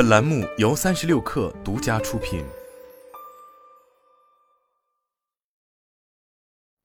本栏目由三十六氪独家出品。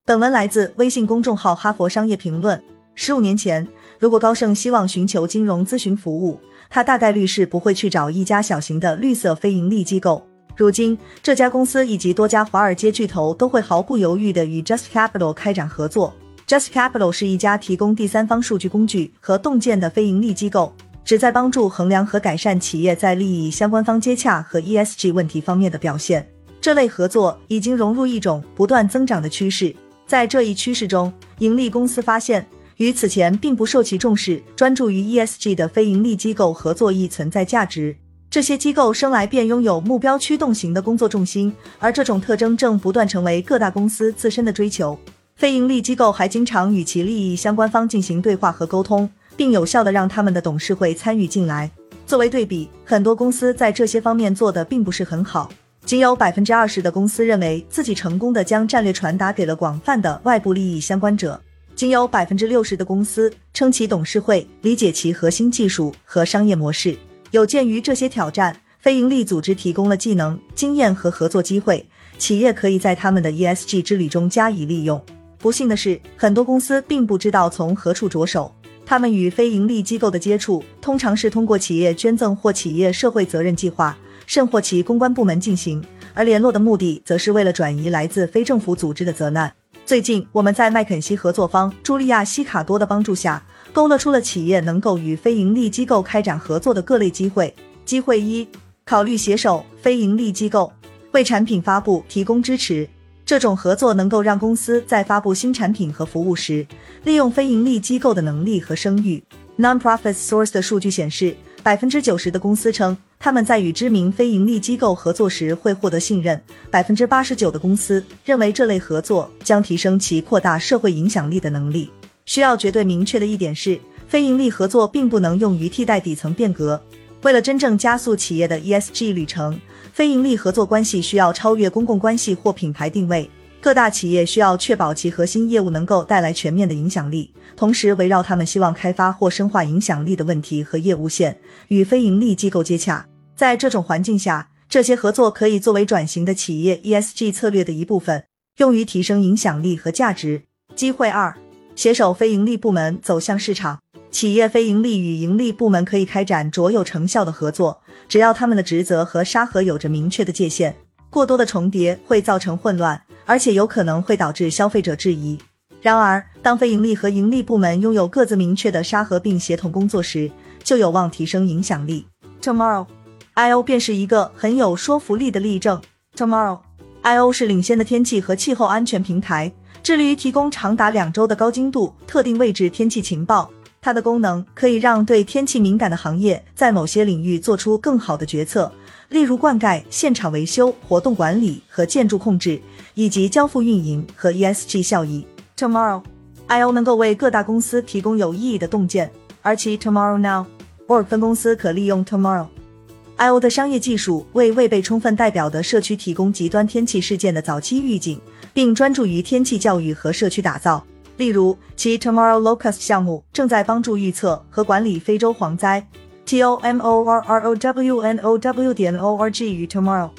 本文来自微信公众号《哈佛商业评论》。十五年前，如果高盛希望寻求金融咨询服务，他大概率是不会去找一家小型的绿色非盈利机构。如今，这家公司以及多家华尔街巨头都会毫不犹豫地与 Just Capital 开展合作。Just Capital 是一家提供第三方数据工具和洞见的非盈利机构，旨在帮助衡量和改善企业在利益相关方接洽和 ESG 问题方面的表现。这类合作已经融入一种不断增长的趋势。在这一趋势中，盈利公司发现与此前并不受其重视、专注于 ESG 的非盈利机构合作亦存在价值。这些机构生来便拥有目标驱动型的工作重心，而这种特征正不断成为各大公司自身的追求。非盈利机构还经常与其利益相关方进行对话和沟通，并有效的让他们的董事会参与进来。作为对比，很多公司在这些方面做的并不是很好。仅有百分之二十的公司认为自己成功的将战略传达给了广泛的外部利益相关者，仅有百分之六十的公司称其董事会理解其核心技术和商业模式。有鉴于这些挑战，非营利组织提供了技能、经验和合作机会，企业可以在他们的 ESG 之旅中加以利用。不幸的是，很多公司并不知道从何处着手。他们与非营利机构的接触通常是通过企业捐赠或企业社会责任计划，甚或其公关部门进行，而联络的目的则是为了转移来自非政府组织的责难。最近，我们在麦肯锡合作方茱莉亚·西卡多的帮助下。勾勒出了企业能够与非盈利机构开展合作的各类机会。机会一，考虑携手非盈利机构，为产品发布提供支持。这种合作能够让公司在发布新产品和服务时，利用非盈利机构的能力和声誉。Non-profit Source 的数据显示，百分之九十的公司称他们在与知名非盈利机构合作时会获得信任。百分之八十九的公司认为这类合作将提升其扩大社会影响力的能力。需要绝对明确的一点是，非盈利合作并不能用于替代底层变革。为了真正加速企业的 ESG 旅程，非盈利合作关系需要超越公共关系或品牌定位。各大企业需要确保其核心业务能够带来全面的影响力，同时围绕他们希望开发或深化影响力的问题和业务线，与非盈利机构接洽。在这种环境下，这些合作可以作为转型的企业 ESG 策略的一部分，用于提升影响力和价值。机会二。携手非盈利部门走向市场，企业非盈利与盈利部门可以开展卓有成效的合作，只要他们的职责和沙盒有着明确的界限。过多的重叠会造成混乱，而且有可能会导致消费者质疑。然而，当非盈利和盈利部门拥有各自明确的沙盒并协同工作时，就有望提升影响力。Tomorrow，I/O 便是一个很有说服力的例证。Tomorrow，I/O 是领先的天气和气候安全平台。致力于提供长达两周的高精度特定位置天气情报。它的功能可以让对天气敏感的行业在某些领域做出更好的决策，例如灌溉、现场维修、活动管理和建筑控制，以及交付运营和 ESG 效益。Tomorrow，I/O 能够为各大公司提供有意义的洞见，而其 Tomorrow Now，Or 分公司可利用 Tomorrow。I/O 的商业技术为未被充分代表的社区提供极端天气事件的早期预警，并专注于天气教育和社区打造。例如，其 Tomorrow Locust 项目正在帮助预测和管理非洲蝗灾。T O M O R R O W N O W 点 O R G 与 Tomorrow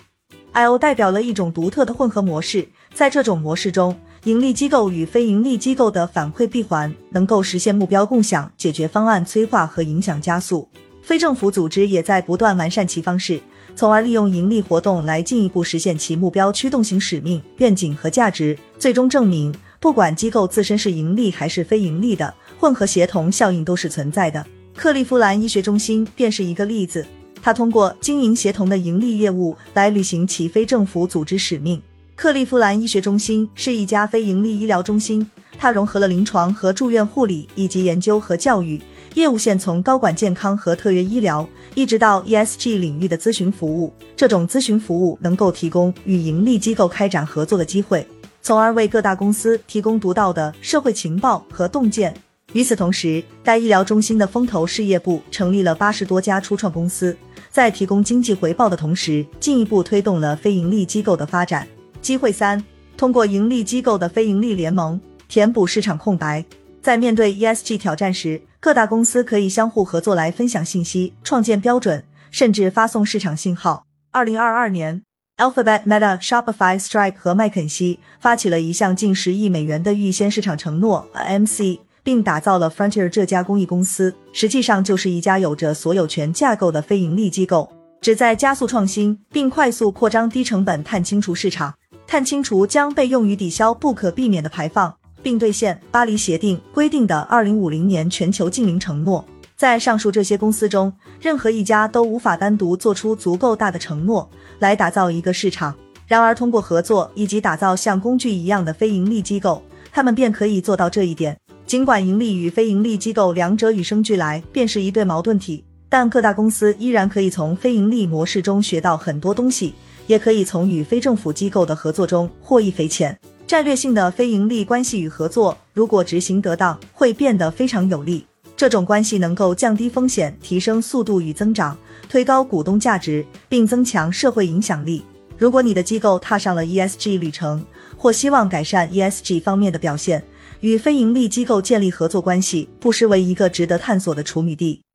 I/O 代表了一种独特的混合模式，在这种模式中，盈利机构与非盈利机构的反馈闭环能够实现目标共享、解决方案催化和影响加速。非政府组织也在不断完善其方式，从而利用盈利活动来进一步实现其目标驱动型使命、愿景和价值，最终证明，不管机构自身是盈利还是非盈利的，混合协同效应都是存在的。克利夫兰医学中心便是一个例子，它通过经营协同的盈利业务来履行其非政府组织使命。克利夫兰医学中心是一家非盈利医疗中心，它融合了临床和住院护理以及研究和教育。业务线从高管健康和特约医疗，一直到 ESG 领域的咨询服务。这种咨询服务能够提供与盈利机构开展合作的机会，从而为各大公司提供独到的社会情报和洞见。与此同时，该医疗中心的风投事业部成立了八十多家初创公司，在提供经济回报的同时，进一步推动了非盈利机构的发展。机会三：通过盈利机构的非盈利联盟，填补市场空白。在面对 ESG 挑战时，各大公司可以相互合作来分享信息、创建标准，甚至发送市场信号。二零二二年，Alphabet、Meta、Shopify、Stripe 和麦肯锡发起了一项近十亿美元的预先市场承诺 （AMC），并打造了 Frontier 这家公益公司，实际上就是一家有着所有权架构的非盈利机构，旨在加速创新并快速扩张低成本碳清除市场。碳清除将被用于抵消不可避免的排放，并兑现巴黎协定规定的二零五零年全球净零承诺。在上述这些公司中，任何一家都无法单独做出足够大的承诺来打造一个市场。然而，通过合作以及打造像工具一样的非盈利机构，他们便可以做到这一点。尽管盈利与非盈利机构两者与生俱来，便是一对矛盾体，但各大公司依然可以从非盈利模式中学到很多东西，也可以从与非政府机构的合作中获益匪浅。战略性的非盈利关系与合作，如果执行得当，会变得非常有利。这种关系能够降低风险、提升速度与增长、推高股东价值，并增强社会影响力。如果你的机构踏上了 ESG 旅程，或希望改善 ESG 方面的表现，与非盈利机构建立合作关系，不失为一个值得探索的处女地。